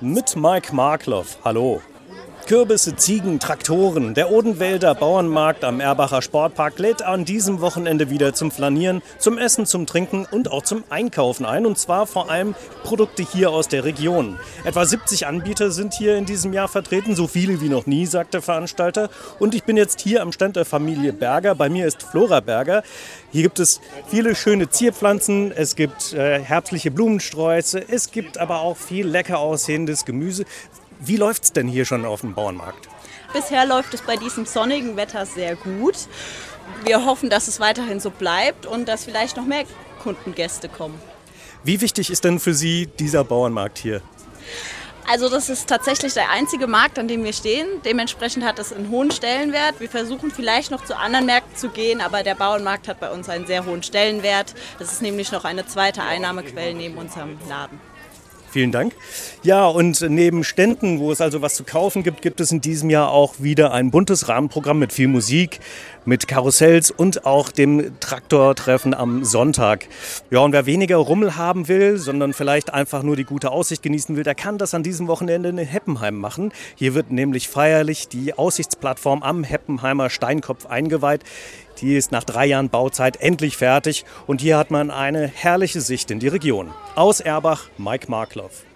mit Mike Markloff. Hallo. Kürbisse, Ziegen, Traktoren. Der Odenwälder Bauernmarkt am Erbacher Sportpark lädt an diesem Wochenende wieder zum Flanieren, zum Essen, zum Trinken und auch zum Einkaufen ein. Und zwar vor allem Produkte hier aus der Region. Etwa 70 Anbieter sind hier in diesem Jahr vertreten, so viele wie noch nie, sagt der Veranstalter. Und ich bin jetzt hier am Stand der Familie Berger. Bei mir ist Flora Berger. Hier gibt es viele schöne Zierpflanzen, es gibt äh, herbstliche Blumensträuße, es gibt aber auch viel lecker aussehendes Gemüse. Wie läuft es denn hier schon auf dem Bauernmarkt? Bisher läuft es bei diesem sonnigen Wetter sehr gut. Wir hoffen, dass es weiterhin so bleibt und dass vielleicht noch mehr Kundengäste kommen. Wie wichtig ist denn für Sie dieser Bauernmarkt hier? Also das ist tatsächlich der einzige Markt, an dem wir stehen. Dementsprechend hat es einen hohen Stellenwert. Wir versuchen vielleicht noch zu anderen Märkten zu gehen, aber der Bauernmarkt hat bei uns einen sehr hohen Stellenwert. Das ist nämlich noch eine zweite Einnahmequelle neben unserem Laden. Vielen Dank. Ja, und neben Ständen, wo es also was zu kaufen gibt, gibt es in diesem Jahr auch wieder ein buntes Rahmenprogramm mit viel Musik, mit Karussells und auch dem Traktortreffen am Sonntag. Ja, und wer weniger Rummel haben will, sondern vielleicht einfach nur die gute Aussicht genießen will, der kann das an diesem Wochenende in Heppenheim machen. Hier wird nämlich feierlich die Aussichtsplattform am Heppenheimer Steinkopf eingeweiht. Die ist nach drei Jahren Bauzeit endlich fertig und hier hat man eine herrliche Sicht in die Region. Aus Erbach, Mike Markloff.